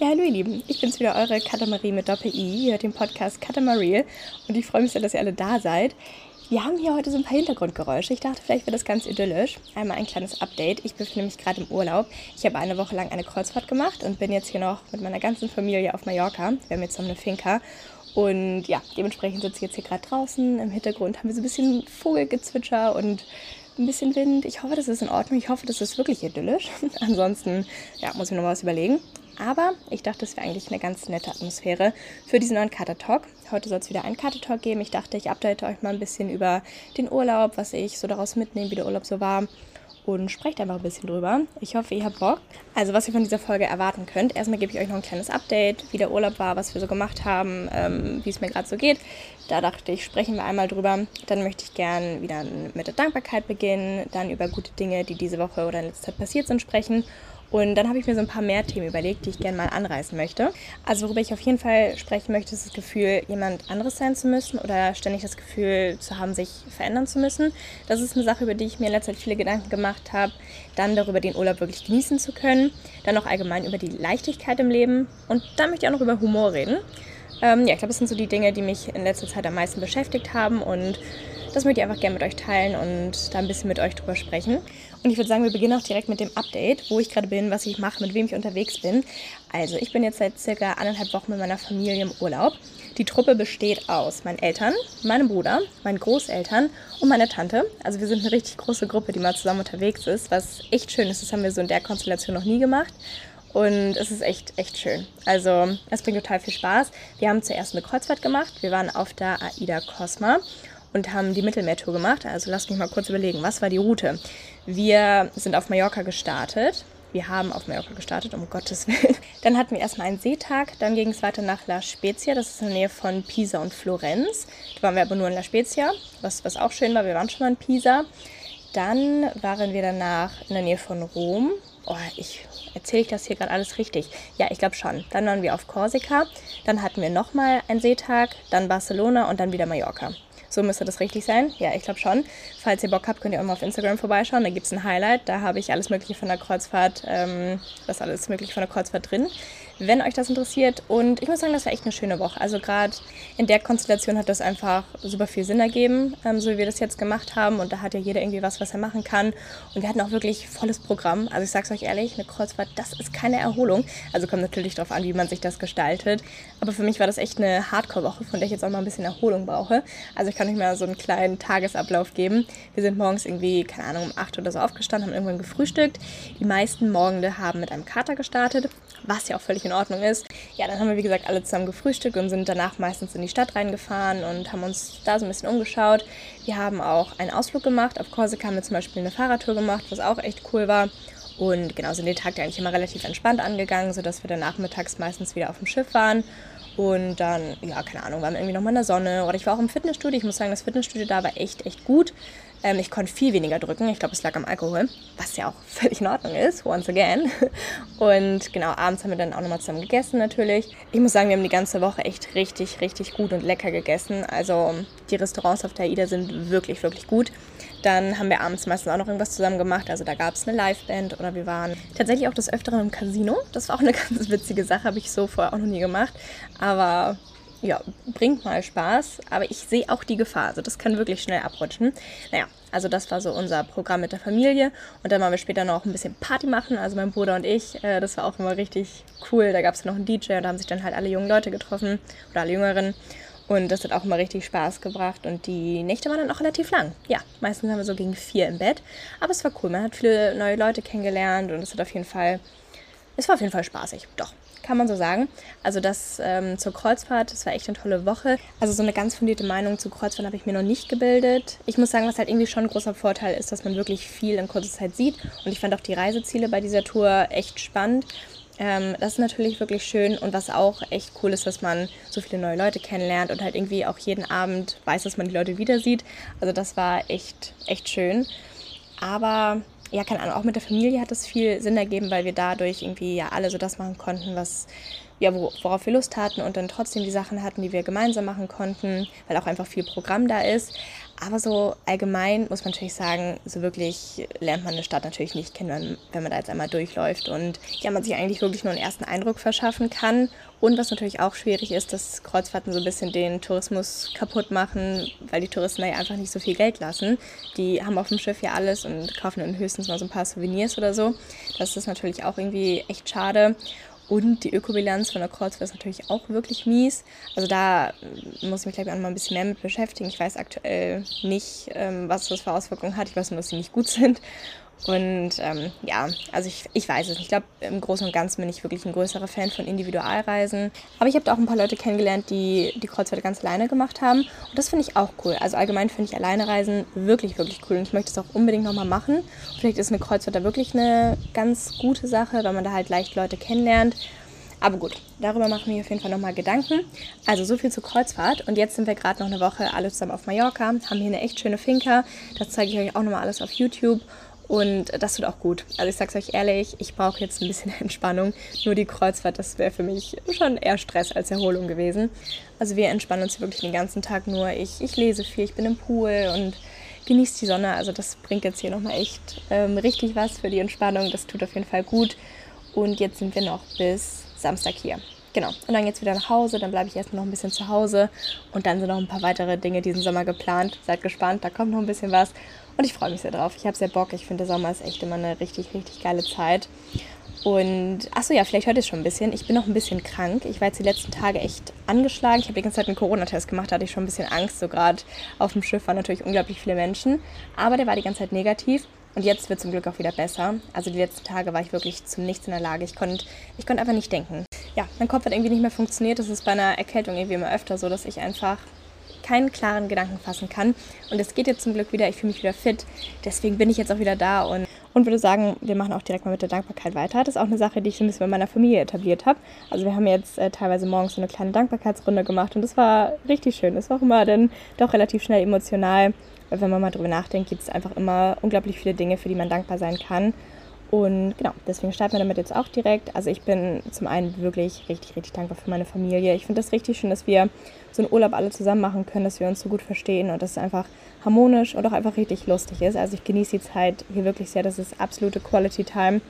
Ja, hallo ihr Lieben, ich bin's wieder, eure Katamarie mit Doppel-I. Ihr hört den Podcast Katamarie und ich freue mich sehr, dass ihr alle da seid. Wir haben hier heute so ein paar Hintergrundgeräusche. Ich dachte, vielleicht wird das ganz idyllisch. Einmal ein kleines Update. Ich befinde mich gerade im Urlaub. Ich habe eine Woche lang eine Kreuzfahrt gemacht und bin jetzt hier noch mit meiner ganzen Familie auf Mallorca. Wir haben jetzt so eine Finca. Und ja, dementsprechend sitze ich jetzt hier gerade draußen. Im Hintergrund haben wir so ein bisschen Vogelgezwitscher und ein bisschen Wind. Ich hoffe, das ist in Ordnung. Ich hoffe, das ist wirklich idyllisch. Ansonsten ja, muss ich noch was überlegen. Aber ich dachte, das wäre eigentlich eine ganz nette Atmosphäre für diesen neuen Kater Talk. Heute soll es wieder einen Kater Talk geben. Ich dachte, ich update euch mal ein bisschen über den Urlaub, was ich so daraus mitnehme, wie der Urlaub so war und sprecht einfach ein bisschen drüber. Ich hoffe, ihr habt Bock. Also, was ihr von dieser Folge erwarten könnt. Erstmal gebe ich euch noch ein kleines Update, wie der Urlaub war, was wir so gemacht haben, ähm, wie es mir gerade so geht. Da dachte ich, sprechen wir einmal drüber. Dann möchte ich gern wieder mit der Dankbarkeit beginnen, dann über gute Dinge, die diese Woche oder in letzter Zeit passiert sind, sprechen und dann habe ich mir so ein paar mehr Themen überlegt, die ich gerne mal anreißen möchte. Also worüber ich auf jeden Fall sprechen möchte, ist das Gefühl, jemand anderes sein zu müssen oder ständig das Gefühl zu haben, sich verändern zu müssen. Das ist eine Sache, über die ich mir in letzter Zeit viele Gedanken gemacht habe. Dann darüber, den Urlaub wirklich genießen zu können. Dann auch allgemein über die Leichtigkeit im Leben. Und dann möchte ich auch noch über Humor reden. Ähm, ja, ich glaube, das sind so die Dinge, die mich in letzter Zeit am meisten beschäftigt haben und das möchte ich einfach gerne mit euch teilen und da ein bisschen mit euch drüber sprechen. Und ich würde sagen, wir beginnen auch direkt mit dem Update, wo ich gerade bin, was ich mache, mit wem ich unterwegs bin. Also, ich bin jetzt seit circa anderthalb Wochen mit meiner Familie im Urlaub. Die Truppe besteht aus meinen Eltern, meinem Bruder, meinen Großeltern und meiner Tante. Also wir sind eine richtig große Gruppe, die mal zusammen unterwegs ist, was echt schön ist. Das haben wir so in der Konstellation noch nie gemacht. Und es ist echt, echt schön. Also es bringt total viel Spaß. Wir haben zuerst eine Kreuzfahrt gemacht. Wir waren auf der Aida Cosma und haben die Mittelmeertour gemacht. Also lasst mich mal kurz überlegen, was war die Route? Wir sind auf Mallorca gestartet. Wir haben auf Mallorca gestartet, um Gottes Willen. Dann hatten wir erstmal einen Seetag, dann ging es weiter nach La Spezia, das ist in der Nähe von Pisa und Florenz. Da waren wir aber nur in La Spezia, was, was auch schön war, wir waren schon mal in Pisa. Dann waren wir danach in der Nähe von Rom. Oh, ich erzähle ich das hier gerade alles richtig? Ja, ich glaube schon. Dann waren wir auf Korsika, dann hatten wir nochmal einen Seetag, dann Barcelona und dann wieder Mallorca. So müsste das richtig sein. Ja, ich glaube schon. Falls ihr Bock habt, könnt ihr auch mal auf Instagram vorbeischauen. Da gibt es ein Highlight. Da habe ich alles Mögliche von der Kreuzfahrt, ähm, das alles Mögliche von der Kreuzfahrt drin wenn euch das interessiert. Und ich muss sagen, das war echt eine schöne Woche. Also gerade in der Konstellation hat das einfach super viel Sinn ergeben, ähm, so wie wir das jetzt gemacht haben. Und da hat ja jeder irgendwie was, was er machen kann. Und wir hatten auch wirklich volles Programm. Also ich sage es euch ehrlich, eine Kreuzfahrt, das ist keine Erholung. Also kommt natürlich darauf an, wie man sich das gestaltet. Aber für mich war das echt eine Hardcore-Woche, von der ich jetzt auch mal ein bisschen Erholung brauche. Also ich kann euch mal so einen kleinen Tagesablauf geben. Wir sind morgens irgendwie, keine Ahnung, um 8 oder so aufgestanden, haben irgendwann gefrühstückt. Die meisten Morgende haben mit einem Kater gestartet, was ja auch völlig in Ordnung ist. Ja, dann haben wir, wie gesagt, alle zusammen gefrühstückt und sind danach meistens in die Stadt reingefahren und haben uns da so ein bisschen umgeschaut. Wir haben auch einen Ausflug gemacht. Auf Korsika haben wir zum Beispiel eine Fahrradtour gemacht, was auch echt cool war. Und genau, sind den Tag eigentlich immer relativ entspannt angegangen, sodass wir dann nachmittags meistens wieder auf dem Schiff waren. Und dann, ja, keine Ahnung, waren wir irgendwie nochmal in der Sonne. Oder ich war auch im Fitnessstudio. Ich muss sagen, das Fitnessstudio da war echt, echt gut. Ähm, ich konnte viel weniger drücken. Ich glaube, es lag am Alkohol, was ja auch völlig in Ordnung ist, once again. Und genau, abends haben wir dann auch nochmal zusammen gegessen natürlich. Ich muss sagen, wir haben die ganze Woche echt richtig, richtig gut und lecker gegessen. Also die Restaurants auf der AIDA sind wirklich, wirklich gut. Dann haben wir abends meistens auch noch irgendwas zusammen gemacht. Also da gab es eine Liveband oder wir waren tatsächlich auch des Öfteren im Casino. Das war auch eine ganz witzige Sache, habe ich so vorher auch noch nie gemacht. Aber ja, bringt mal Spaß, aber ich sehe auch die Gefahr. Also das kann wirklich schnell abrutschen. Naja, also das war so unser Programm mit der Familie. Und dann waren wir später noch ein bisschen Party machen, also mein Bruder und ich. Äh, das war auch immer richtig cool. Da gab es noch einen DJ und da haben sich dann halt alle jungen Leute getroffen oder alle Jüngeren. Und das hat auch immer richtig Spaß gebracht. Und die Nächte waren dann auch relativ lang. Ja, meistens haben wir so gegen vier im Bett. Aber es war cool. Man hat viele neue Leute kennengelernt und es hat auf jeden Fall, es war auf jeden Fall spaßig. Doch kann man so sagen. Also das ähm, zur Kreuzfahrt, das war echt eine tolle Woche. Also so eine ganz fundierte Meinung zu Kreuzfahrt habe ich mir noch nicht gebildet. Ich muss sagen, was halt irgendwie schon ein großer Vorteil ist, dass man wirklich viel in kurzer Zeit sieht. Und ich fand auch die Reiseziele bei dieser Tour echt spannend. Ähm, das ist natürlich wirklich schön und was auch echt cool ist, dass man so viele neue Leute kennenlernt und halt irgendwie auch jeden Abend weiß, dass man die Leute wieder sieht. Also das war echt, echt schön. Aber ja, keine Ahnung, auch mit der Familie hat es viel Sinn ergeben, weil wir dadurch irgendwie ja alle so das machen konnten, was ja, worauf wir Lust hatten und dann trotzdem die Sachen hatten, die wir gemeinsam machen konnten, weil auch einfach viel Programm da ist. Aber so allgemein muss man natürlich sagen, so wirklich lernt man eine Stadt natürlich nicht kennen, wenn man da jetzt einmal durchläuft. Und ja, man sich eigentlich wirklich nur einen ersten Eindruck verschaffen kann. Und was natürlich auch schwierig ist, dass Kreuzfahrten so ein bisschen den Tourismus kaputt machen, weil die Touristen da ja einfach nicht so viel Geld lassen. Die haben auf dem Schiff ja alles und kaufen dann höchstens mal so ein paar Souvenirs oder so. Das ist natürlich auch irgendwie echt schade. Und die Ökobilanz von der Kreuzfahrt ist natürlich auch wirklich mies. Also da muss ich mich, glaube ich, auch noch mal ein bisschen mehr mit beschäftigen. Ich weiß aktuell nicht, ähm, was das für Auswirkungen hat. Ich weiß nur, dass sie nicht gut sind. Und ähm, ja, also ich, ich weiß es nicht. Ich glaube, im Großen und Ganzen bin ich wirklich ein größerer Fan von Individualreisen. Aber ich habe da auch ein paar Leute kennengelernt, die die Kreuzfahrt ganz alleine gemacht haben. Und das finde ich auch cool. Also allgemein finde ich Alleinereisen wirklich, wirklich cool. Und ich möchte es auch unbedingt nochmal machen. Vielleicht ist eine Kreuzfahrt da wirklich eine ganz gute Sache, weil man da halt leicht Leute kennenlernt. Aber gut, darüber machen wir auf jeden Fall nochmal Gedanken. Also so viel zur Kreuzfahrt. Und jetzt sind wir gerade noch eine Woche alle zusammen auf Mallorca, haben hier eine echt schöne Finca. Das zeige ich euch auch nochmal alles auf YouTube. Und das tut auch gut. Also ich sag's euch ehrlich, ich brauche jetzt ein bisschen Entspannung. Nur die Kreuzfahrt, das wäre für mich schon eher Stress als Erholung gewesen. Also wir entspannen uns wirklich den ganzen Tag nur. Ich, ich lese viel, ich bin im Pool und genieße die Sonne. Also das bringt jetzt hier nochmal echt ähm, richtig was für die Entspannung. Das tut auf jeden Fall gut. Und jetzt sind wir noch bis Samstag hier. Genau. Und dann jetzt wieder nach Hause, dann bleibe ich erstmal noch ein bisschen zu Hause und dann sind noch ein paar weitere Dinge diesen Sommer geplant. Seid gespannt, da kommt noch ein bisschen was und ich freue mich sehr drauf. Ich habe sehr Bock. Ich finde, der Sommer ist echt immer eine richtig, richtig geile Zeit. Und achso, ja, vielleicht hört ihr es schon ein bisschen. Ich bin noch ein bisschen krank. Ich war jetzt die letzten Tage echt angeschlagen. Ich habe die ganze Zeit einen Corona-Test gemacht, da hatte ich schon ein bisschen Angst. So gerade auf dem Schiff waren natürlich unglaublich viele Menschen. Aber der war die ganze Zeit negativ. Und jetzt wird zum Glück auch wieder besser. Also die letzten Tage war ich wirklich zum Nichts in der Lage. Ich konnte ich konnt einfach nicht denken. Ja, mein Kopf hat irgendwie nicht mehr funktioniert. Das ist bei einer Erkältung irgendwie immer öfter so, dass ich einfach keinen klaren Gedanken fassen kann. Und es geht jetzt zum Glück wieder. Ich fühle mich wieder fit. Deswegen bin ich jetzt auch wieder da und, und würde sagen, wir machen auch direkt mal mit der Dankbarkeit weiter. Das ist auch eine Sache, die ich so ein bisschen bei meiner Familie etabliert habe. Also wir haben jetzt äh, teilweise morgens so eine kleine Dankbarkeitsrunde gemacht und das war richtig schön. Es war auch immer dann doch relativ schnell emotional. Weil wenn man mal drüber nachdenkt, gibt es einfach immer unglaublich viele Dinge, für die man dankbar sein kann. Und genau, deswegen starten wir damit jetzt auch direkt. Also ich bin zum einen wirklich richtig, richtig dankbar für meine Familie. Ich finde das richtig schön, dass wir so einen Urlaub alle zusammen machen können, dass wir uns so gut verstehen und dass es einfach harmonisch und auch einfach richtig lustig ist. Also ich genieße die Zeit hier wirklich sehr. Das ist absolute Quality Time.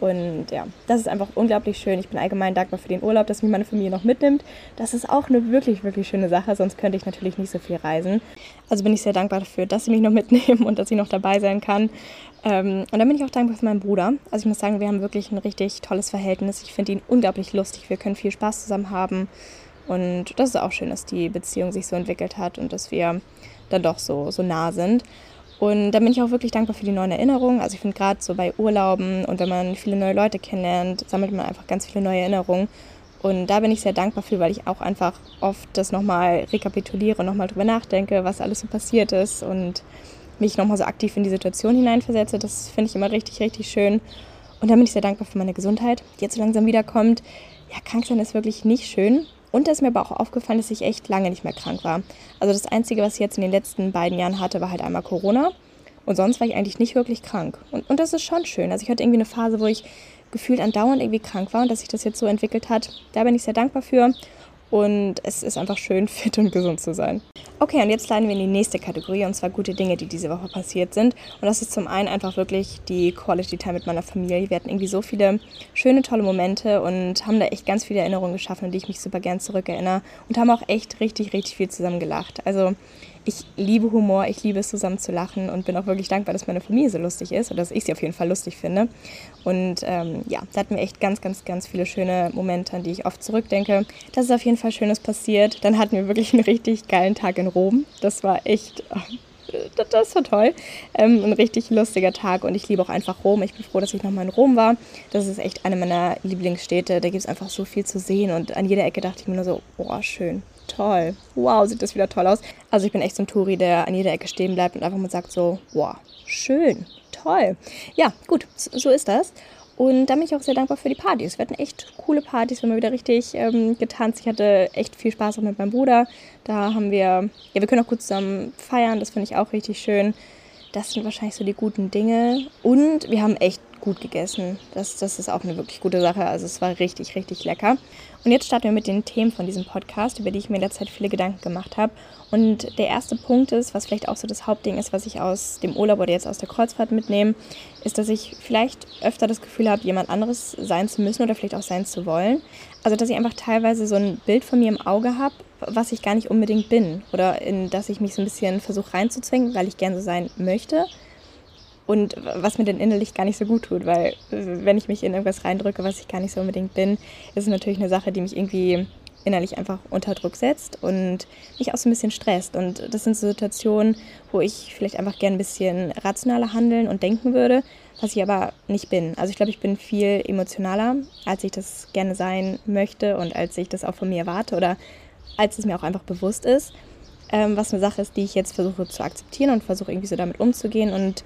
Und ja, das ist einfach unglaublich schön. Ich bin allgemein dankbar für den Urlaub, dass mich meine Familie noch mitnimmt. Das ist auch eine wirklich, wirklich schöne Sache, sonst könnte ich natürlich nicht so viel reisen. Also bin ich sehr dankbar dafür, dass sie mich noch mitnehmen und dass ich noch dabei sein kann. Ähm, und dann bin ich auch dankbar für meinen Bruder. Also ich muss sagen, wir haben wirklich ein richtig tolles Verhältnis. Ich finde ihn unglaublich lustig. Wir können viel Spaß zusammen haben. Und das ist auch schön, dass die Beziehung sich so entwickelt hat und dass wir dann doch so, so nah sind. Und da bin ich auch wirklich dankbar für die neuen Erinnerungen. Also ich finde gerade so bei Urlauben und wenn man viele neue Leute kennenlernt, sammelt man einfach ganz viele neue Erinnerungen. Und da bin ich sehr dankbar für, weil ich auch einfach oft das nochmal rekapituliere nochmal drüber nachdenke, was alles so passiert ist und mich nochmal so aktiv in die Situation hineinversetze. Das finde ich immer richtig, richtig schön. Und dann bin ich sehr dankbar für meine Gesundheit, die jetzt so langsam wiederkommt. Ja, krank sein ist wirklich nicht schön. Und da ist mir aber auch aufgefallen, dass ich echt lange nicht mehr krank war. Also das Einzige, was ich jetzt in den letzten beiden Jahren hatte, war halt einmal Corona. Und sonst war ich eigentlich nicht wirklich krank. Und, und das ist schon schön. Also ich hatte irgendwie eine Phase, wo ich gefühlt andauernd irgendwie krank war und dass sich das jetzt so entwickelt hat. Da bin ich sehr dankbar für. Und es ist einfach schön, fit und gesund zu sein. Okay, und jetzt leiten wir in die nächste Kategorie, und zwar gute Dinge, die diese Woche passiert sind. Und das ist zum einen einfach wirklich die Quality Time mit meiner Familie. Wir hatten irgendwie so viele schöne, tolle Momente und haben da echt ganz viele Erinnerungen geschaffen, an die ich mich super gern zurückerinnere. Und haben auch echt richtig, richtig viel zusammen gelacht. Also ich liebe Humor, ich liebe es zusammen zu lachen und bin auch wirklich dankbar, dass meine Familie so lustig ist oder dass ich sie auf jeden Fall lustig finde. Und ähm, ja, da hatten wir echt ganz, ganz, ganz viele schöne Momente, an die ich oft zurückdenke. Das ist auf jeden Fall Schönes passiert. Dann hatten wir wirklich einen richtig geilen Tag in Rom. Das war echt. Oh, das, war toll. Ähm, ein richtig lustiger Tag und ich liebe auch einfach Rom. Ich bin froh, dass ich nochmal in Rom war. Das ist echt eine meiner Lieblingsstädte. Da gibt es einfach so viel zu sehen und an jeder Ecke dachte ich mir nur so, oh, schön toll. Wow, sieht das wieder toll aus. Also ich bin echt so ein Touri, der an jeder Ecke stehen bleibt und einfach mal sagt so, wow, schön, toll. Ja, gut, so ist das. Und da bin ich auch sehr dankbar für die Partys. Wir hatten echt coole Partys, wir haben wieder richtig ähm, getanzt. Ich hatte echt viel Spaß auch mit meinem Bruder. Da haben wir, ja, wir können auch gut zusammen feiern, das finde ich auch richtig schön. Das sind wahrscheinlich so die guten Dinge. Und wir haben echt gut gegessen. Das, das ist auch eine wirklich gute Sache. Also es war richtig, richtig lecker. Und jetzt starten wir mit den Themen von diesem Podcast, über die ich mir in der Zeit viele Gedanken gemacht habe. Und der erste Punkt ist, was vielleicht auch so das Hauptding ist, was ich aus dem Urlaub oder jetzt aus der Kreuzfahrt mitnehme, ist, dass ich vielleicht öfter das Gefühl habe, jemand anderes sein zu müssen oder vielleicht auch sein zu wollen. Also dass ich einfach teilweise so ein Bild von mir im Auge habe, was ich gar nicht unbedingt bin. Oder in das ich mich so ein bisschen versuche reinzuzwingen, weil ich gerne so sein möchte und was mir denn innerlich gar nicht so gut tut, weil äh, wenn ich mich in irgendwas reindrücke, was ich gar nicht so unbedingt bin, ist es natürlich eine Sache, die mich irgendwie innerlich einfach unter Druck setzt und mich auch so ein bisschen stresst. Und das sind so Situationen, wo ich vielleicht einfach gerne ein bisschen rationaler handeln und denken würde, was ich aber nicht bin. Also ich glaube, ich bin viel emotionaler, als ich das gerne sein möchte und als ich das auch von mir erwarte oder als es mir auch einfach bewusst ist. Ähm, was eine Sache ist, die ich jetzt versuche zu akzeptieren und versuche irgendwie so damit umzugehen und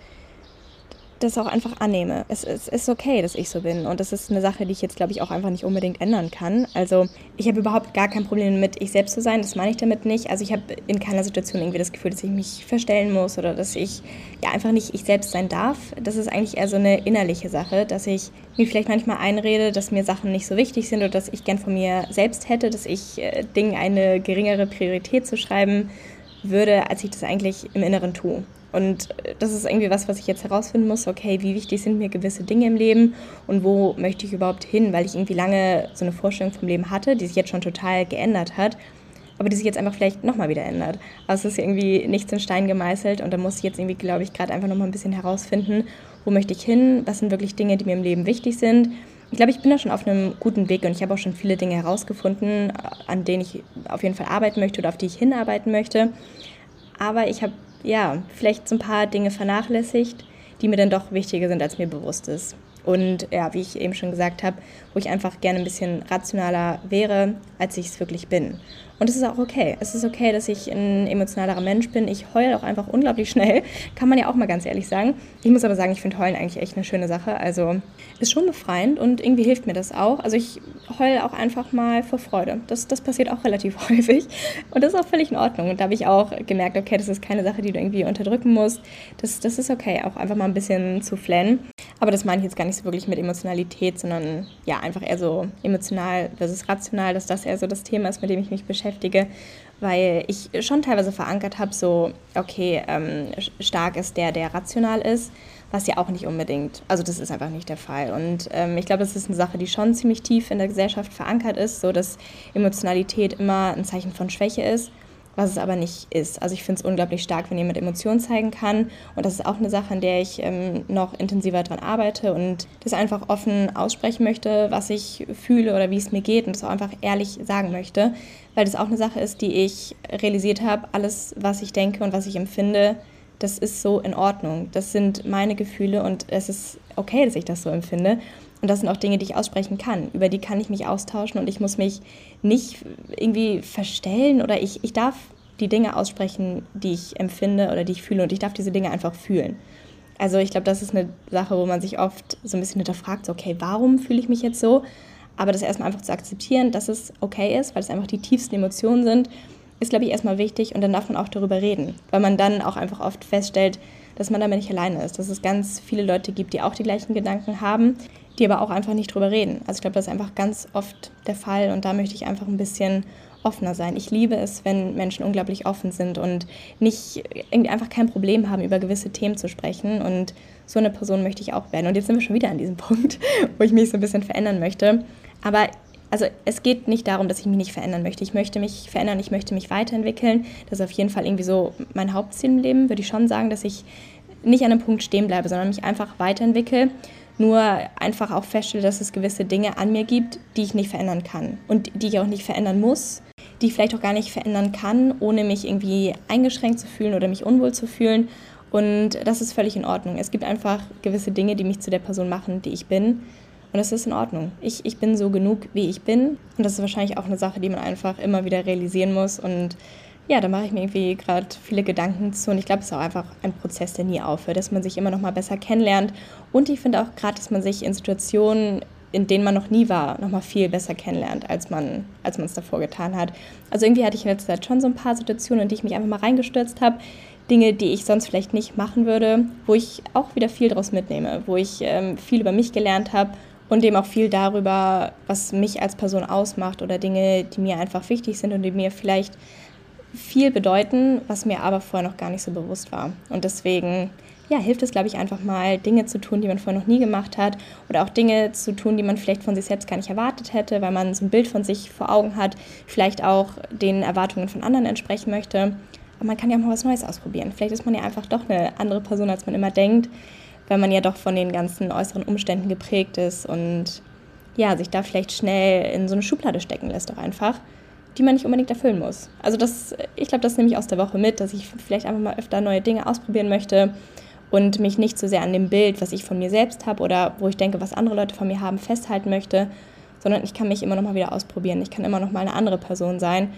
das auch einfach annehme. Es, es, ist okay, dass ich so bin. Und das ist eine Sache, die ich jetzt, glaube ich, auch einfach nicht unbedingt ändern kann. Also ich habe überhaupt gar kein Problem damit, ich selbst zu sein. Das meine ich damit nicht. Also ich habe in keiner Situation irgendwie das Gefühl, dass ich mich verstellen muss oder dass ich ja einfach nicht ich selbst sein darf. Das ist eigentlich eher so eine innerliche Sache, dass ich mir vielleicht manchmal einrede, dass mir Sachen nicht so wichtig sind oder dass ich gern von mir selbst hätte, dass ich äh, Dingen eine geringere Priorität zu schreiben würde, als ich das eigentlich im Inneren tue. Und das ist irgendwie was, was ich jetzt herausfinden muss. Okay, wie wichtig sind mir gewisse Dinge im Leben und wo möchte ich überhaupt hin? Weil ich irgendwie lange so eine Vorstellung vom Leben hatte, die sich jetzt schon total geändert hat, aber die sich jetzt einfach vielleicht nochmal wieder ändert. Also es ist irgendwie nichts in Stein gemeißelt und da muss ich jetzt irgendwie, glaube ich, gerade einfach nochmal ein bisschen herausfinden, wo möchte ich hin? Was sind wirklich Dinge, die mir im Leben wichtig sind? Ich glaube, ich bin da schon auf einem guten Weg und ich habe auch schon viele Dinge herausgefunden, an denen ich auf jeden Fall arbeiten möchte oder auf die ich hinarbeiten möchte. Aber ich habe ja, vielleicht so ein paar Dinge vernachlässigt, die mir dann doch wichtiger sind, als mir bewusst ist. Und ja, wie ich eben schon gesagt habe, wo ich einfach gerne ein bisschen rationaler wäre, als ich es wirklich bin. Und es ist auch okay. Es ist okay, dass ich ein emotionalerer Mensch bin. Ich heule auch einfach unglaublich schnell. Kann man ja auch mal ganz ehrlich sagen. Ich muss aber sagen, ich finde Heulen eigentlich echt eine schöne Sache. Also ist schon befreiend und irgendwie hilft mir das auch. Also ich heule auch einfach mal vor Freude. Das, das passiert auch relativ häufig. Und das ist auch völlig in Ordnung. Und da habe ich auch gemerkt, okay, das ist keine Sache, die du irgendwie unterdrücken musst. Das, das ist okay, auch einfach mal ein bisschen zu flennen. Aber das meine ich jetzt gar nicht so wirklich mit Emotionalität, sondern ja, einfach eher so emotional versus rational, dass das eher so das Thema ist, mit dem ich mich beschäftige, weil ich schon teilweise verankert habe, so, okay, ähm, stark ist der, der rational ist, was ja auch nicht unbedingt, also das ist einfach nicht der Fall. Und ähm, ich glaube, das ist eine Sache, die schon ziemlich tief in der Gesellschaft verankert ist, so dass Emotionalität immer ein Zeichen von Schwäche ist was es aber nicht ist. Also ich finde es unglaublich stark, wenn jemand Emotionen zeigen kann. Und das ist auch eine Sache, an der ich ähm, noch intensiver daran arbeite und das einfach offen aussprechen möchte, was ich fühle oder wie es mir geht und das auch einfach ehrlich sagen möchte. Weil das auch eine Sache ist, die ich realisiert habe, alles, was ich denke und was ich empfinde, das ist so in Ordnung. Das sind meine Gefühle und es ist okay, dass ich das so empfinde. Und das sind auch Dinge, die ich aussprechen kann. Über die kann ich mich austauschen und ich muss mich nicht irgendwie verstellen oder ich, ich darf die Dinge aussprechen, die ich empfinde oder die ich fühle und ich darf diese Dinge einfach fühlen. Also ich glaube, das ist eine Sache, wo man sich oft so ein bisschen hinterfragt, so, okay, warum fühle ich mich jetzt so? Aber das erstmal einfach zu akzeptieren, dass es okay ist, weil es einfach die tiefsten Emotionen sind, ist, glaube ich, erstmal wichtig und dann darf man auch darüber reden, weil man dann auch einfach oft feststellt, dass man damit nicht alleine ist, dass es ganz viele Leute gibt, die auch die gleichen Gedanken haben, die aber auch einfach nicht drüber reden. Also ich glaube, das ist einfach ganz oft der Fall und da möchte ich einfach ein bisschen offener sein. Ich liebe es, wenn Menschen unglaublich offen sind und nicht irgendwie einfach kein Problem haben, über gewisse Themen zu sprechen. Und so eine Person möchte ich auch werden. Und jetzt sind wir schon wieder an diesem Punkt, wo ich mich so ein bisschen verändern möchte. Aber also es geht nicht darum, dass ich mich nicht verändern möchte. Ich möchte mich verändern, ich möchte mich weiterentwickeln. Das ist auf jeden Fall irgendwie so mein Hauptziel im Leben, würde ich schon sagen, dass ich nicht an einem Punkt stehen bleibe, sondern mich einfach weiterentwickle nur einfach auch feststelle, dass es gewisse Dinge an mir gibt, die ich nicht verändern kann und die ich auch nicht verändern muss, die ich vielleicht auch gar nicht verändern kann, ohne mich irgendwie eingeschränkt zu fühlen oder mich unwohl zu fühlen. Und das ist völlig in Ordnung. Es gibt einfach gewisse Dinge, die mich zu der Person machen, die ich bin. Und das ist in Ordnung. Ich, ich bin so genug, wie ich bin. Und das ist wahrscheinlich auch eine Sache, die man einfach immer wieder realisieren muss und ja, da mache ich mir irgendwie gerade viele Gedanken zu und ich glaube, es ist auch einfach ein Prozess, der nie aufhört, dass man sich immer noch mal besser kennenlernt und ich finde auch gerade, dass man sich in Situationen, in denen man noch nie war, noch mal viel besser kennenlernt, als man als man es davor getan hat. Also irgendwie hatte ich in letzter Zeit schon so ein paar Situationen, in die ich mich einfach mal reingestürzt habe, Dinge, die ich sonst vielleicht nicht machen würde, wo ich auch wieder viel daraus mitnehme, wo ich ähm, viel über mich gelernt habe und eben auch viel darüber, was mich als Person ausmacht oder Dinge, die mir einfach wichtig sind und die mir vielleicht viel bedeuten, was mir aber vorher noch gar nicht so bewusst war. Und deswegen ja, hilft es, glaube ich, einfach mal Dinge zu tun, die man vorher noch nie gemacht hat oder auch Dinge zu tun, die man vielleicht von sich selbst gar nicht erwartet hätte, weil man so ein Bild von sich vor Augen hat, vielleicht auch den Erwartungen von anderen entsprechen möchte. Aber man kann ja auch mal was Neues ausprobieren. Vielleicht ist man ja einfach doch eine andere Person, als man immer denkt, weil man ja doch von den ganzen äußeren Umständen geprägt ist und ja, sich da vielleicht schnell in so eine Schublade stecken lässt auch einfach, die man nicht unbedingt erfüllen muss. Also das, ich glaube, das nehme ich aus der Woche mit, dass ich vielleicht einfach mal öfter neue Dinge ausprobieren möchte und mich nicht so sehr an dem Bild, was ich von mir selbst habe oder wo ich denke, was andere Leute von mir haben, festhalten möchte, sondern ich kann mich immer noch mal wieder ausprobieren. Ich kann immer noch mal eine andere Person sein,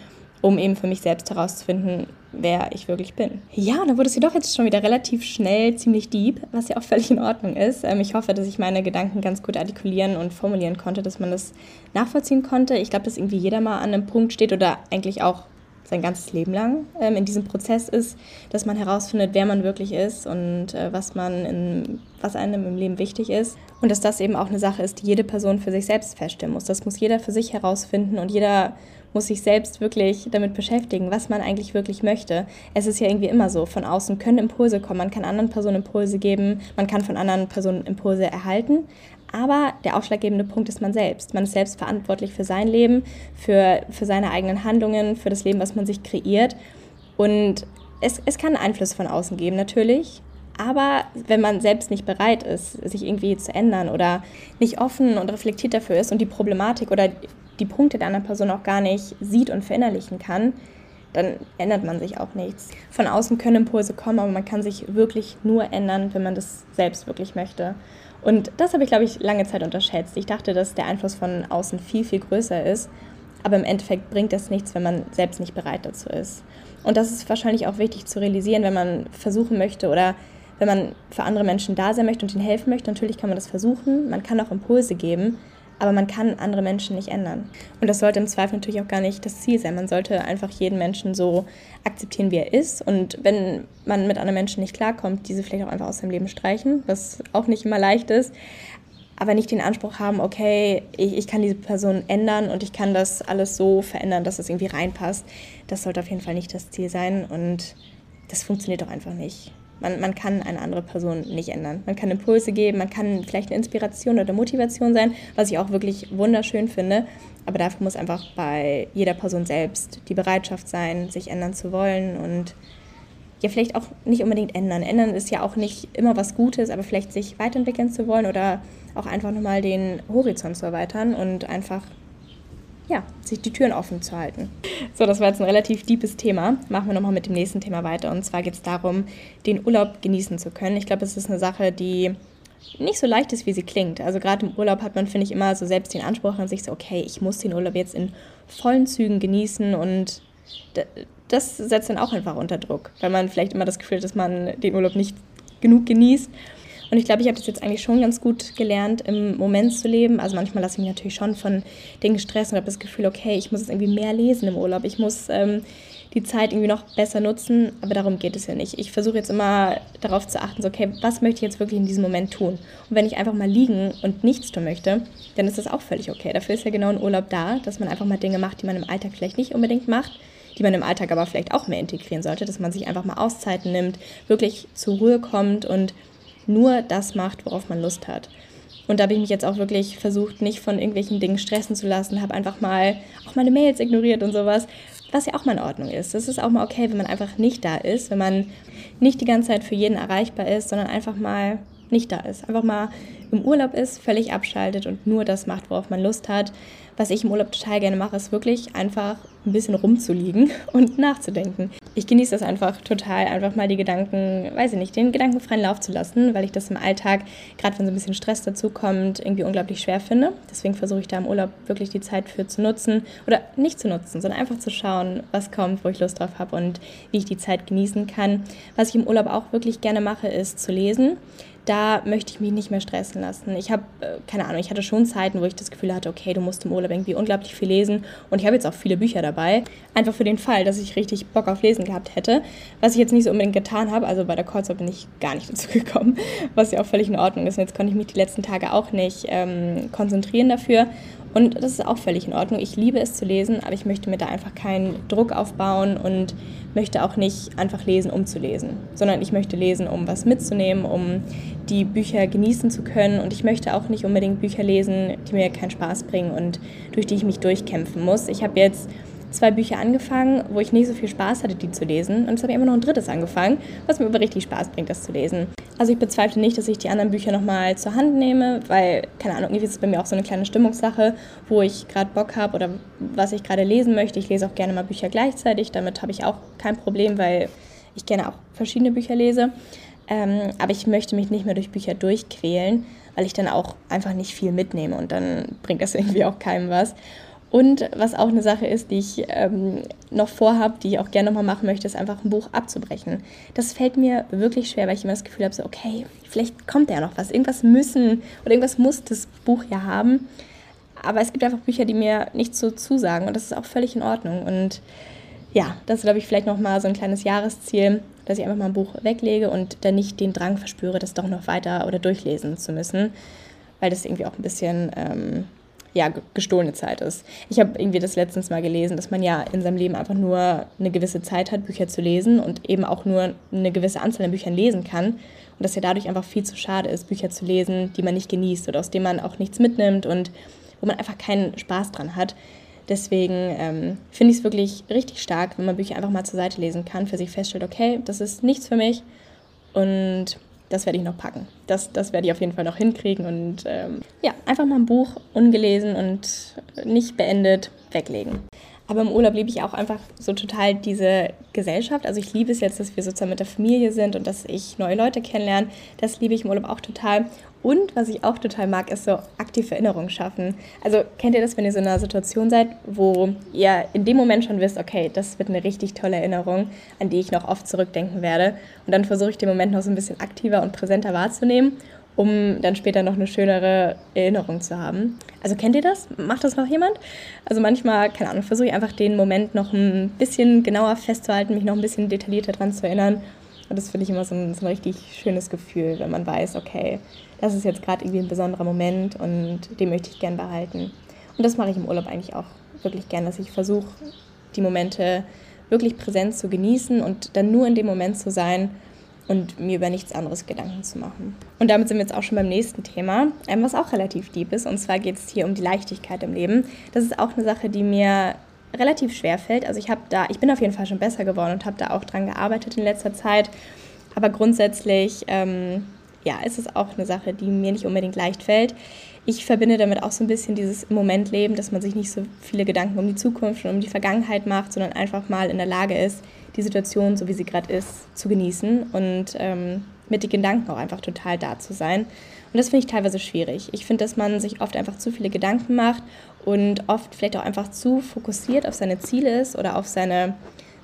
um eben für mich selbst herauszufinden, wer ich wirklich bin. Ja, dann wurde es jedoch jetzt schon wieder relativ schnell ziemlich deep, was ja auch völlig in Ordnung ist. Ähm, ich hoffe, dass ich meine Gedanken ganz gut artikulieren und formulieren konnte, dass man das nachvollziehen konnte. Ich glaube, dass irgendwie jeder mal an einem Punkt steht oder eigentlich auch sein ganzes Leben lang ähm, in diesem Prozess ist, dass man herausfindet, wer man wirklich ist und äh, was man in, was einem im Leben wichtig ist. Und dass das eben auch eine Sache ist, die jede Person für sich selbst feststellen muss. Das muss jeder für sich herausfinden und jeder muss sich selbst wirklich damit beschäftigen, was man eigentlich wirklich möchte. Es ist ja irgendwie immer so, von außen können Impulse kommen, man kann anderen Personen Impulse geben, man kann von anderen Personen Impulse erhalten, aber der ausschlaggebende Punkt ist man selbst. Man ist selbst verantwortlich für sein Leben, für, für seine eigenen Handlungen, für das Leben, was man sich kreiert. Und es, es kann Einfluss von außen geben, natürlich. Aber wenn man selbst nicht bereit ist, sich irgendwie zu ändern oder nicht offen und reflektiert dafür ist und die Problematik oder die Punkte der anderen Person auch gar nicht sieht und verinnerlichen kann, dann ändert man sich auch nichts. Von außen können Impulse kommen, aber man kann sich wirklich nur ändern, wenn man das selbst wirklich möchte. Und das habe ich, glaube ich, lange Zeit unterschätzt. Ich dachte, dass der Einfluss von außen viel, viel größer ist. Aber im Endeffekt bringt das nichts, wenn man selbst nicht bereit dazu ist. Und das ist wahrscheinlich auch wichtig zu realisieren, wenn man versuchen möchte oder wenn man für andere Menschen da sein möchte und ihnen helfen möchte. Natürlich kann man das versuchen. Man kann auch Impulse geben aber man kann andere Menschen nicht ändern. Und das sollte im Zweifel natürlich auch gar nicht das Ziel sein. Man sollte einfach jeden Menschen so akzeptieren, wie er ist. Und wenn man mit anderen Menschen nicht klarkommt, diese vielleicht auch einfach aus seinem Leben streichen, was auch nicht immer leicht ist. Aber nicht den Anspruch haben, okay, ich, ich kann diese Person ändern und ich kann das alles so verändern, dass es irgendwie reinpasst. Das sollte auf jeden Fall nicht das Ziel sein. Und das funktioniert doch einfach nicht. Man, man kann eine andere Person nicht ändern. Man kann Impulse geben, man kann vielleicht eine Inspiration oder Motivation sein, was ich auch wirklich wunderschön finde. Aber dafür muss einfach bei jeder Person selbst die Bereitschaft sein, sich ändern zu wollen und ja, vielleicht auch nicht unbedingt ändern. Ändern ist ja auch nicht immer was Gutes, aber vielleicht sich weiterentwickeln zu wollen oder auch einfach nochmal den Horizont zu erweitern und einfach ja, sich die Türen offen zu halten. So, das war jetzt ein relativ deepes Thema. Machen wir nochmal mit dem nächsten Thema weiter. Und zwar geht es darum, den Urlaub genießen zu können. Ich glaube, es ist eine Sache, die nicht so leicht ist, wie sie klingt. Also gerade im Urlaub hat man, finde ich, immer so selbst den Anspruch an sich, so, okay, ich muss den Urlaub jetzt in vollen Zügen genießen und das setzt dann auch einfach unter Druck, weil man vielleicht immer das Gefühl hat, dass man den Urlaub nicht genug genießt und ich glaube, ich habe das jetzt eigentlich schon ganz gut gelernt, im Moment zu leben. Also manchmal lasse ich mich natürlich schon von Dingen stressen und habe das Gefühl, okay, ich muss jetzt irgendwie mehr lesen im Urlaub. Ich muss ähm, die Zeit irgendwie noch besser nutzen, aber darum geht es ja nicht. Ich versuche jetzt immer darauf zu achten, so, okay, was möchte ich jetzt wirklich in diesem Moment tun? Und wenn ich einfach mal liegen und nichts tun möchte, dann ist das auch völlig okay. Dafür ist ja genau ein Urlaub da, dass man einfach mal Dinge macht, die man im Alltag vielleicht nicht unbedingt macht die man im Alltag aber vielleicht auch mehr integrieren sollte, dass man sich einfach mal Auszeiten nimmt, wirklich zur Ruhe kommt und nur das macht, worauf man Lust hat. Und da habe ich mich jetzt auch wirklich versucht, nicht von irgendwelchen Dingen stressen zu lassen, habe einfach mal auch meine Mails ignoriert und sowas, was ja auch mal in Ordnung ist. Das ist auch mal okay, wenn man einfach nicht da ist, wenn man nicht die ganze Zeit für jeden erreichbar ist, sondern einfach mal nicht da ist. Einfach mal im Urlaub ist, völlig abschaltet und nur das macht, worauf man Lust hat. Was ich im Urlaub total gerne mache, ist wirklich einfach ein bisschen rumzuliegen und nachzudenken. Ich genieße das einfach total, einfach mal die Gedanken, weiß ich nicht, den Gedanken freien Lauf zu lassen, weil ich das im Alltag, gerade wenn so ein bisschen Stress dazu kommt, irgendwie unglaublich schwer finde. Deswegen versuche ich da im Urlaub wirklich die Zeit für zu nutzen oder nicht zu nutzen, sondern einfach zu schauen, was kommt, wo ich Lust drauf habe und wie ich die Zeit genießen kann. Was ich im Urlaub auch wirklich gerne mache, ist zu lesen da möchte ich mich nicht mehr stressen lassen. Ich habe, äh, keine Ahnung, ich hatte schon Zeiten, wo ich das Gefühl hatte, okay, du musst im Urlaub irgendwie unglaublich viel lesen. Und ich habe jetzt auch viele Bücher dabei. Einfach für den Fall, dass ich richtig Bock auf Lesen gehabt hätte. Was ich jetzt nicht so unbedingt getan habe. Also bei der Kurzwahl bin ich gar nicht dazu gekommen, was ja auch völlig in Ordnung ist. Und jetzt konnte ich mich die letzten Tage auch nicht ähm, konzentrieren dafür. Und das ist auch völlig in Ordnung. Ich liebe es zu lesen, aber ich möchte mir da einfach keinen Druck aufbauen und möchte auch nicht einfach lesen, um zu lesen, sondern ich möchte lesen, um was mitzunehmen, um die Bücher genießen zu können. Und ich möchte auch nicht unbedingt Bücher lesen, die mir keinen Spaß bringen und durch die ich mich durchkämpfen muss. Ich habe jetzt zwei Bücher angefangen, wo ich nicht so viel Spaß hatte, die zu lesen. Und jetzt habe ich immer noch ein drittes angefangen, was mir aber richtig Spaß bringt, das zu lesen. Also ich bezweifle nicht, dass ich die anderen Bücher nochmal zur Hand nehme, weil, keine Ahnung, irgendwie ist es bei mir auch so eine kleine Stimmungssache, wo ich gerade Bock habe oder was ich gerade lesen möchte. Ich lese auch gerne mal Bücher gleichzeitig, damit habe ich auch kein Problem, weil ich gerne auch verschiedene Bücher lese. Ähm, aber ich möchte mich nicht mehr durch Bücher durchquälen, weil ich dann auch einfach nicht viel mitnehme und dann bringt das irgendwie auch keinem was. Und was auch eine Sache ist, die ich ähm, noch vorhabe, die ich auch gerne nochmal machen möchte, ist einfach ein Buch abzubrechen. Das fällt mir wirklich schwer, weil ich immer das Gefühl habe, so, okay, vielleicht kommt ja noch was. Irgendwas müssen oder irgendwas muss das Buch ja haben. Aber es gibt einfach Bücher, die mir nicht so zusagen und das ist auch völlig in Ordnung. Und ja, das ist, glaube ich, vielleicht nochmal so ein kleines Jahresziel, dass ich einfach mal ein Buch weglege und dann nicht den Drang verspüre, das doch noch weiter oder durchlesen zu müssen, weil das irgendwie auch ein bisschen... Ähm, ja, gestohlene Zeit ist. Ich habe irgendwie das letztens mal gelesen, dass man ja in seinem Leben einfach nur eine gewisse Zeit hat, Bücher zu lesen und eben auch nur eine gewisse Anzahl an Büchern lesen kann. Und dass ja dadurch einfach viel zu schade ist, Bücher zu lesen, die man nicht genießt oder aus denen man auch nichts mitnimmt und wo man einfach keinen Spaß dran hat. Deswegen ähm, finde ich es wirklich richtig stark, wenn man Bücher einfach mal zur Seite lesen kann, für sich feststellt, okay, das ist nichts für mich und das werde ich noch packen. Das, das werde ich auf jeden Fall noch hinkriegen und ähm, ja, einfach mal ein Buch ungelesen und nicht beendet weglegen. Aber im Urlaub liebe ich auch einfach so total diese Gesellschaft. Also ich liebe es jetzt, dass wir sozusagen mit der Familie sind und dass ich neue Leute kennenlerne. Das liebe ich im Urlaub auch total. Und was ich auch total mag, ist so aktive Erinnerungen schaffen. Also kennt ihr das, wenn ihr so in einer Situation seid, wo ihr in dem Moment schon wisst, okay, das wird eine richtig tolle Erinnerung, an die ich noch oft zurückdenken werde. Und dann versuche ich den Moment noch so ein bisschen aktiver und präsenter wahrzunehmen, um dann später noch eine schönere Erinnerung zu haben. Also kennt ihr das? Macht das noch jemand? Also manchmal, keine Ahnung, versuche ich einfach den Moment noch ein bisschen genauer festzuhalten, mich noch ein bisschen detaillierter daran zu erinnern. Und das finde ich immer so ein, so ein richtig schönes Gefühl, wenn man weiß, okay, das ist jetzt gerade irgendwie ein besonderer Moment und den möchte ich gern behalten. Und das mache ich im Urlaub eigentlich auch wirklich gern, dass ich versuche, die Momente wirklich präsent zu genießen und dann nur in dem Moment zu sein und mir über nichts anderes Gedanken zu machen. Und damit sind wir jetzt auch schon beim nächsten Thema, ähm, was auch relativ deep ist. Und zwar geht es hier um die Leichtigkeit im Leben. Das ist auch eine Sache, die mir relativ schwer fällt. Also ich habe da, ich bin auf jeden Fall schon besser geworden und habe da auch dran gearbeitet in letzter Zeit. Aber grundsätzlich ähm, ja, ist es auch eine Sache, die mir nicht unbedingt leicht fällt. Ich verbinde damit auch so ein bisschen dieses im Moment dass man sich nicht so viele Gedanken um die Zukunft und um die Vergangenheit macht, sondern einfach mal in der Lage ist, die Situation, so wie sie gerade ist, zu genießen und ähm, mit den Gedanken auch einfach total da zu sein. Und das finde ich teilweise schwierig. Ich finde, dass man sich oft einfach zu viele Gedanken macht und oft vielleicht auch einfach zu fokussiert auf seine Ziele ist oder auf seine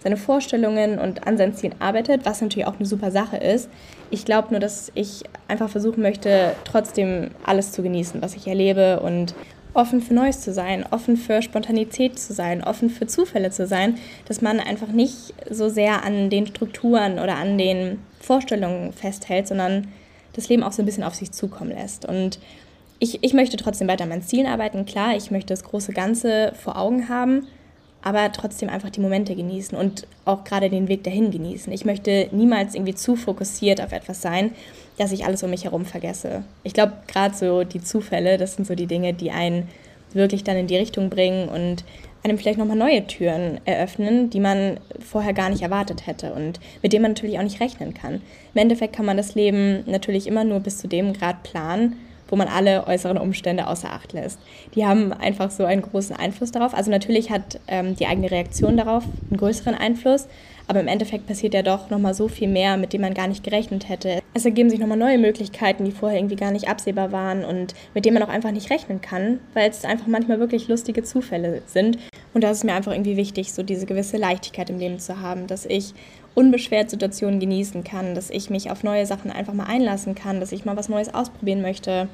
seine Vorstellungen und an seinen Zielen arbeitet, was natürlich auch eine super Sache ist. Ich glaube nur, dass ich einfach versuchen möchte, trotzdem alles zu genießen, was ich erlebe und offen für Neues zu sein, offen für Spontanität zu sein, offen für Zufälle zu sein, dass man einfach nicht so sehr an den Strukturen oder an den Vorstellungen festhält, sondern das Leben auch so ein bisschen auf sich zukommen lässt. Und ich, ich möchte trotzdem weiter an meinen Zielen arbeiten, klar, ich möchte das große Ganze vor Augen haben, aber trotzdem einfach die Momente genießen und auch gerade den Weg dahin genießen. Ich möchte niemals irgendwie zu fokussiert auf etwas sein, dass ich alles um mich herum vergesse. Ich glaube, gerade so die Zufälle, das sind so die Dinge, die einen wirklich dann in die Richtung bringen und einem vielleicht nochmal neue Türen eröffnen, die man vorher gar nicht erwartet hätte und mit denen man natürlich auch nicht rechnen kann. Im Endeffekt kann man das Leben natürlich immer nur bis zu dem Grad planen, wo man alle äußeren Umstände außer Acht lässt. Die haben einfach so einen großen Einfluss darauf. Also natürlich hat ähm, die eigene Reaktion darauf einen größeren Einfluss, Aber im Endeffekt passiert ja doch nochmal so viel mehr, mit dem man gar nicht gerechnet hätte. Es ergeben sich nochmal neue Möglichkeiten, die vorher irgendwie gar nicht absehbar waren und mit denen man auch einfach nicht rechnen kann, weil es einfach manchmal wirklich lustige Zufälle sind. Und da ist mir einfach irgendwie wichtig, so diese gewisse Leichtigkeit im Leben zu haben, dass ich unbeschwert Situationen genießen kann, dass ich mich auf neue Sachen einfach mal einlassen kann, dass ich mal was Neues ausprobieren möchte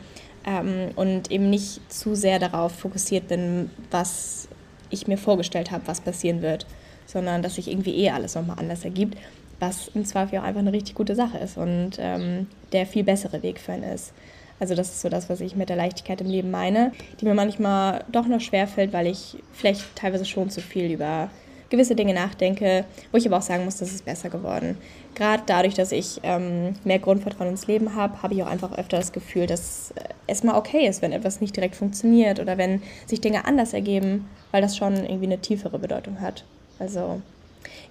ähm, und eben nicht zu sehr darauf fokussiert bin, was ich mir vorgestellt habe, was passieren wird, sondern dass sich irgendwie eh alles nochmal anders ergibt, was im Zweifel auch einfach eine richtig gute Sache ist und ähm, der viel bessere Weg für einen ist. Also das ist so das, was ich mit der Leichtigkeit im Leben meine, die mir manchmal doch noch schwerfällt, weil ich vielleicht teilweise schon zu viel über gewisse Dinge nachdenke, wo ich aber auch sagen muss, das ist besser geworden. Gerade dadurch, dass ich ähm, mehr Grundvertrauen ins Leben habe, habe ich auch einfach öfter das Gefühl, dass es mal okay ist, wenn etwas nicht direkt funktioniert oder wenn sich Dinge anders ergeben, weil das schon irgendwie eine tiefere Bedeutung hat. Also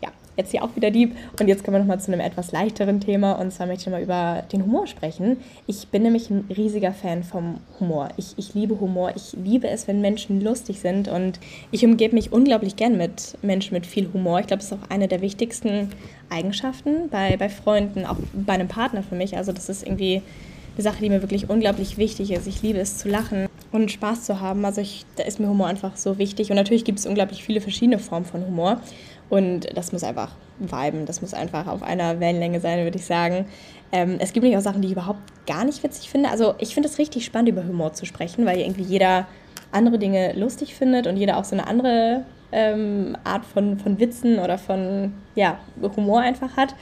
ja, jetzt hier auch wieder Dieb. Und jetzt kommen wir nochmal zu einem etwas leichteren Thema. Und zwar möchte ich mal über den Humor sprechen. Ich bin nämlich ein riesiger Fan vom Humor. Ich, ich liebe Humor. Ich liebe es, wenn Menschen lustig sind. Und ich umgebe mich unglaublich gern mit Menschen mit viel Humor. Ich glaube, das ist auch eine der wichtigsten Eigenschaften bei, bei Freunden, auch bei einem Partner für mich. Also das ist irgendwie eine Sache, die mir wirklich unglaublich wichtig ist. Ich liebe es zu lachen und Spaß zu haben. Also ich, da ist mir Humor einfach so wichtig. Und natürlich gibt es unglaublich viele verschiedene Formen von Humor. Und das muss einfach viben, das muss einfach auf einer Wellenlänge sein, würde ich sagen. Ähm, es gibt nämlich auch Sachen, die ich überhaupt gar nicht witzig finde. Also ich finde es richtig spannend, über Humor zu sprechen, weil irgendwie jeder andere Dinge lustig findet und jeder auch so eine andere ähm, Art von, von Witzen oder von ja, Humor einfach hat.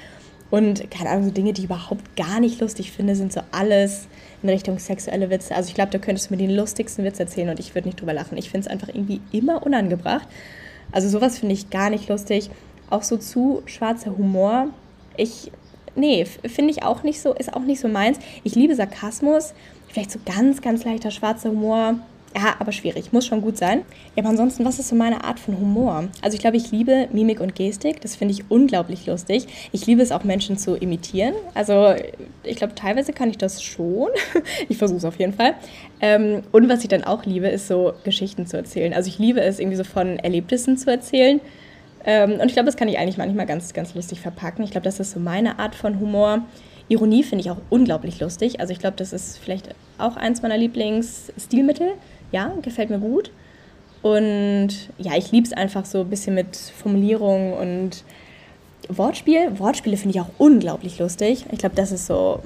Und keine Ahnung, so Dinge, die ich überhaupt gar nicht lustig finde, sind so alles in Richtung sexuelle Witze. Also ich glaube, da könntest du mir den lustigsten Witz erzählen und ich würde nicht drüber lachen. Ich finde es einfach irgendwie immer unangebracht. Also sowas finde ich gar nicht lustig. Auch so zu schwarzer Humor. Ich, nee, finde ich auch nicht so, ist auch nicht so meins. Ich liebe Sarkasmus. Vielleicht so ganz, ganz leichter schwarzer Humor. Ja, aber schwierig. Muss schon gut sein. Ja, aber ansonsten, was ist so meine Art von Humor? Also ich glaube, ich liebe Mimik und Gestik. Das finde ich unglaublich lustig. Ich liebe es auch, Menschen zu imitieren. Also ich glaube, teilweise kann ich das schon. ich versuche es auf jeden Fall. Ähm, und was ich dann auch liebe, ist so Geschichten zu erzählen. Also ich liebe es, irgendwie so von Erlebnissen zu erzählen. Ähm, und ich glaube, das kann ich eigentlich manchmal ganz, ganz lustig verpacken. Ich glaube, das ist so meine Art von Humor. Ironie finde ich auch unglaublich lustig. Also ich glaube, das ist vielleicht auch eins meiner Lieblingsstilmittel ja, gefällt mir gut. Und ja, ich liebe es einfach so ein bisschen mit Formulierung und Wortspiel. Wortspiele finde ich auch unglaublich lustig. Ich glaube, das ist so,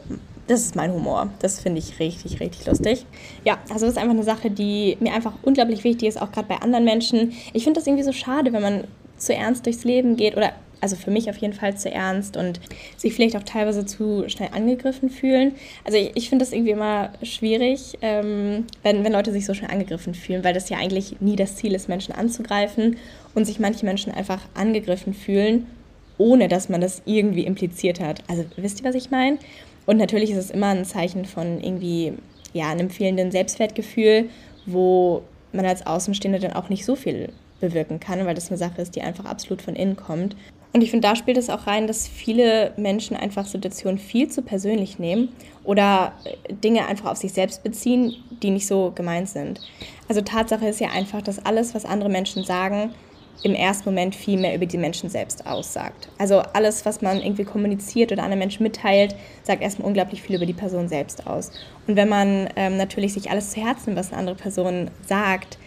das ist mein Humor. Das finde ich richtig, richtig lustig. Ja, also das ist einfach eine Sache, die mir einfach unglaublich wichtig ist, auch gerade bei anderen Menschen. Ich finde das irgendwie so schade, wenn man zu ernst durchs Leben geht oder also für mich auf jeden Fall zu ernst und sich vielleicht auch teilweise zu schnell angegriffen fühlen. Also ich, ich finde das irgendwie immer schwierig, ähm, wenn, wenn Leute sich so schnell angegriffen fühlen, weil das ja eigentlich nie das Ziel ist, Menschen anzugreifen und sich manche Menschen einfach angegriffen fühlen, ohne dass man das irgendwie impliziert hat. Also wisst ihr, was ich meine? Und natürlich ist es immer ein Zeichen von irgendwie, ja, einem fehlenden Selbstwertgefühl, wo man als Außenstehender dann auch nicht so viel bewirken kann, weil das eine Sache ist, die einfach absolut von innen kommt. Und ich finde, da spielt es auch rein, dass viele Menschen einfach Situationen viel zu persönlich nehmen oder äh, Dinge einfach auf sich selbst beziehen, die nicht so gemeint sind. Also Tatsache ist ja einfach, dass alles, was andere Menschen sagen, im ersten Moment viel mehr über die Menschen selbst aussagt. Also alles, was man irgendwie kommuniziert oder anderen Menschen mitteilt, sagt erstmal unglaublich viel über die Person selbst aus. Und wenn man ähm, natürlich sich alles zu Herzen, was eine andere Person sagt,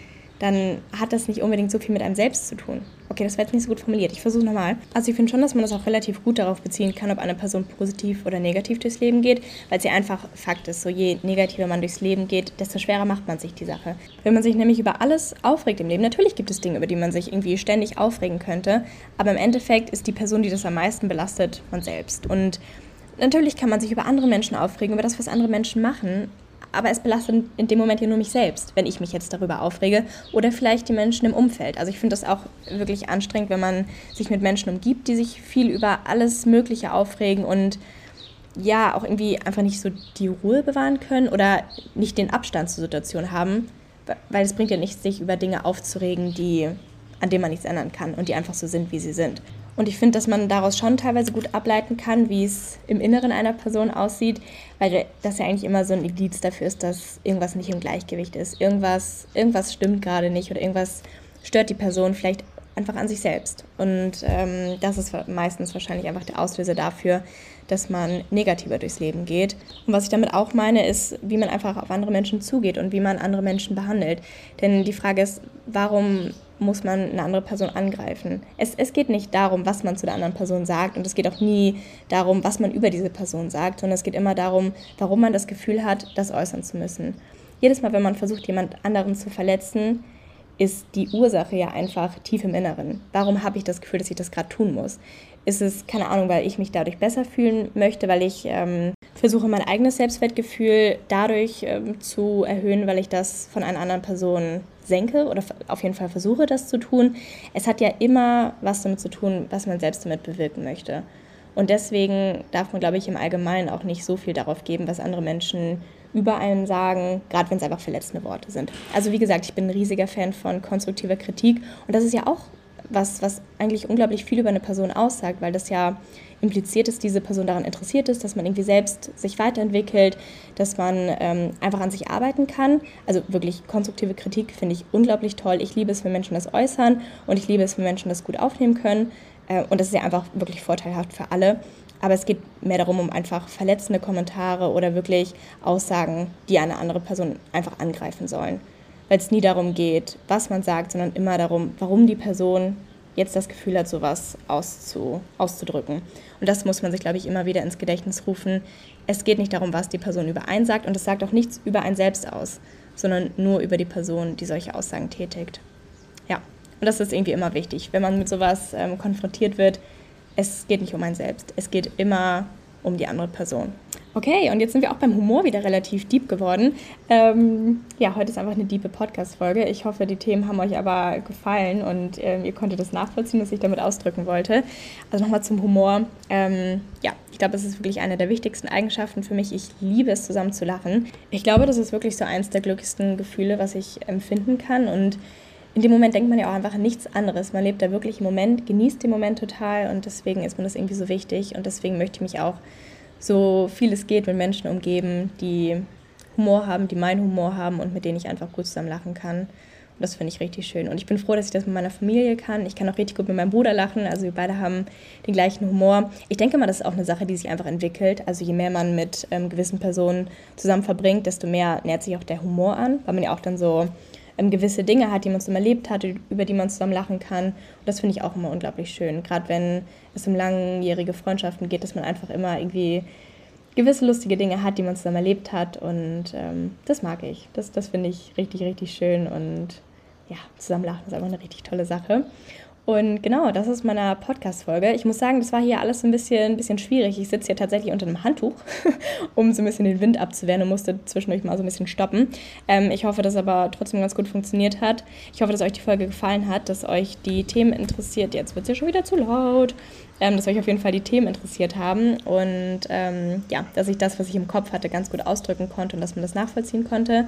dann hat das nicht unbedingt so viel mit einem selbst zu tun. Okay, das war jetzt nicht so gut formuliert. Ich versuche nochmal. Also ich finde schon, dass man das auch relativ gut darauf beziehen kann, ob eine Person positiv oder negativ durchs Leben geht, weil es ja einfach Fakt ist, so je negativer man durchs Leben geht, desto schwerer macht man sich die Sache. Wenn man sich nämlich über alles aufregt im Leben, natürlich gibt es Dinge, über die man sich irgendwie ständig aufregen könnte, aber im Endeffekt ist die Person, die das am meisten belastet, man selbst. Und Natürlich kann man sich über andere Menschen aufregen, über das, was andere Menschen machen, aber es belastet in dem Moment ja nur mich selbst, wenn ich mich jetzt darüber aufrege oder vielleicht die Menschen im Umfeld. Also ich finde das auch wirklich anstrengend, wenn man sich mit Menschen umgibt, die sich viel über alles Mögliche aufregen und ja, auch irgendwie einfach nicht so die Ruhe bewahren können oder nicht den Abstand zur Situation haben, weil es bringt ja nichts, sich über Dinge aufzuregen, die, an denen man nichts ändern kann und die einfach so sind, wie sie sind. Und ich finde, dass man daraus schon teilweise gut ableiten kann, wie es im Inneren einer Person aussieht, weil das ja eigentlich immer so ein Indiz dafür ist, dass irgendwas nicht im Gleichgewicht ist. Irgendwas, irgendwas stimmt gerade nicht oder irgendwas stört die Person vielleicht einfach an sich selbst. Und ähm, das ist meistens wahrscheinlich einfach der Auslöser dafür, dass man negativer durchs Leben geht. Und was ich damit auch meine, ist, wie man einfach auf andere Menschen zugeht und wie man andere Menschen behandelt. Denn die Frage ist, warum muss man eine andere Person angreifen? Es, es geht nicht darum, was man zu der anderen Person sagt und es geht auch nie darum, was man über diese Person sagt, sondern es geht immer darum, warum man das Gefühl hat, das äußern zu müssen. Jedes Mal, wenn man versucht, jemand anderen zu verletzen, ist die Ursache ja einfach tief im Inneren. Warum habe ich das Gefühl, dass ich das gerade tun muss? Ist es, keine Ahnung, weil ich mich dadurch besser fühlen möchte, weil ich ähm, versuche, mein eigenes Selbstwertgefühl dadurch ähm, zu erhöhen, weil ich das von einer anderen Person senke oder auf jeden Fall versuche, das zu tun. Es hat ja immer was damit zu tun, was man selbst damit bewirken möchte. Und deswegen darf man, glaube ich, im Allgemeinen auch nicht so viel darauf geben, was andere Menschen über einen sagen, gerade wenn es einfach verletzende Worte sind. Also wie gesagt, ich bin ein riesiger Fan von konstruktiver Kritik und das ist ja auch was, was eigentlich unglaublich viel über eine Person aussagt, weil das ja impliziert, dass diese Person daran interessiert ist, dass man irgendwie selbst sich weiterentwickelt, dass man ähm, einfach an sich arbeiten kann. Also wirklich konstruktive Kritik finde ich unglaublich toll. Ich liebe es, wenn Menschen das äußern und ich liebe es, wenn Menschen das gut aufnehmen können. Äh, und das ist ja einfach wirklich vorteilhaft für alle. Aber es geht mehr darum, um einfach verletzende Kommentare oder wirklich Aussagen, die eine andere Person einfach angreifen sollen. Weil es nie darum geht, was man sagt, sondern immer darum, warum die Person jetzt das Gefühl hat, sowas auszu, auszudrücken. Und das muss man sich, glaube ich, immer wieder ins Gedächtnis rufen. Es geht nicht darum, was die Person über einen sagt und es sagt auch nichts über einen selbst aus, sondern nur über die Person, die solche Aussagen tätigt. Ja, und das ist irgendwie immer wichtig. Wenn man mit sowas ähm, konfrontiert wird, es geht nicht um einen selbst. Es geht immer um die andere Person. Okay, und jetzt sind wir auch beim Humor wieder relativ deep geworden. Ähm, ja, heute ist einfach eine diepe Podcast-Folge. Ich hoffe, die Themen haben euch aber gefallen und ähm, ihr konntet das nachvollziehen, was ich damit ausdrücken wollte. Also nochmal zum Humor. Ähm, ja, ich glaube, es ist wirklich eine der wichtigsten Eigenschaften für mich. Ich liebe es, zusammen zu lachen. Ich glaube, das ist wirklich so eins der glücklichsten Gefühle, was ich empfinden kann und in dem Moment denkt man ja auch einfach an nichts anderes. Man lebt da wirklich im Moment, genießt den Moment total und deswegen ist mir das irgendwie so wichtig und deswegen möchte ich mich auch so viel es geht mit Menschen umgeben, die Humor haben, die meinen Humor haben und mit denen ich einfach gut zusammen lachen kann. Und das finde ich richtig schön. Und ich bin froh, dass ich das mit meiner Familie kann. Ich kann auch richtig gut mit meinem Bruder lachen. Also wir beide haben den gleichen Humor. Ich denke mal, das ist auch eine Sache, die sich einfach entwickelt. Also je mehr man mit ähm, gewissen Personen zusammen verbringt, desto mehr nähert sich auch der Humor an, weil man ja auch dann so ähm, gewisse Dinge hat, die man zusammen erlebt hat, über die man zusammen lachen kann. Und das finde ich auch immer unglaublich schön. Gerade wenn es um langjährige Freundschaften geht, dass man einfach immer irgendwie gewisse lustige Dinge hat, die man zusammen erlebt hat. Und ähm, das mag ich. Das, das finde ich richtig, richtig schön. Und ja, zusammen lachen ist einfach eine richtig tolle Sache. Und genau, das ist meine Podcast-Folge. Ich muss sagen, das war hier alles ein bisschen, ein bisschen schwierig. Ich sitze hier tatsächlich unter einem Handtuch, um so ein bisschen den Wind abzuwehren und musste zwischendurch mal so ein bisschen stoppen. Ähm, ich hoffe, dass aber trotzdem ganz gut funktioniert hat. Ich hoffe, dass euch die Folge gefallen hat, dass euch die Themen interessiert. Jetzt wird es ja schon wieder zu laut. Ähm, dass euch auf jeden Fall die Themen interessiert haben und ähm, ja, dass ich das, was ich im Kopf hatte, ganz gut ausdrücken konnte und dass man das nachvollziehen konnte.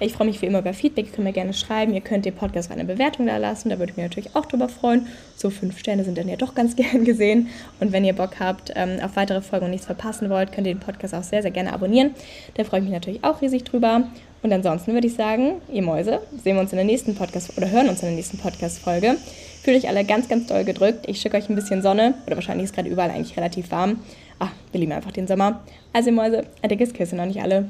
Ich freue mich wie immer über Feedback, ihr könnt mir gerne schreiben. Ihr könnt den Podcast eine Bewertung da lassen, da würde ich mich natürlich auch drüber freuen. So fünf Sterne sind dann ja doch ganz gern gesehen. Und wenn ihr Bock habt ähm, auf weitere Folgen und nichts verpassen wollt, könnt ihr den Podcast auch sehr, sehr gerne abonnieren. Da freue ich mich natürlich auch riesig drüber. Und ansonsten würde ich sagen, ihr Mäuse, sehen wir uns in der nächsten Podcast oder hören uns in der nächsten Podcast-Folge. Fühlt euch alle ganz, ganz doll gedrückt. Ich schicke euch ein bisschen Sonne oder wahrscheinlich ist gerade überall eigentlich relativ warm. Ah, wir lieben einfach den Sommer. Also, ihr Mäuse, ein dickes Küssen noch nicht alle.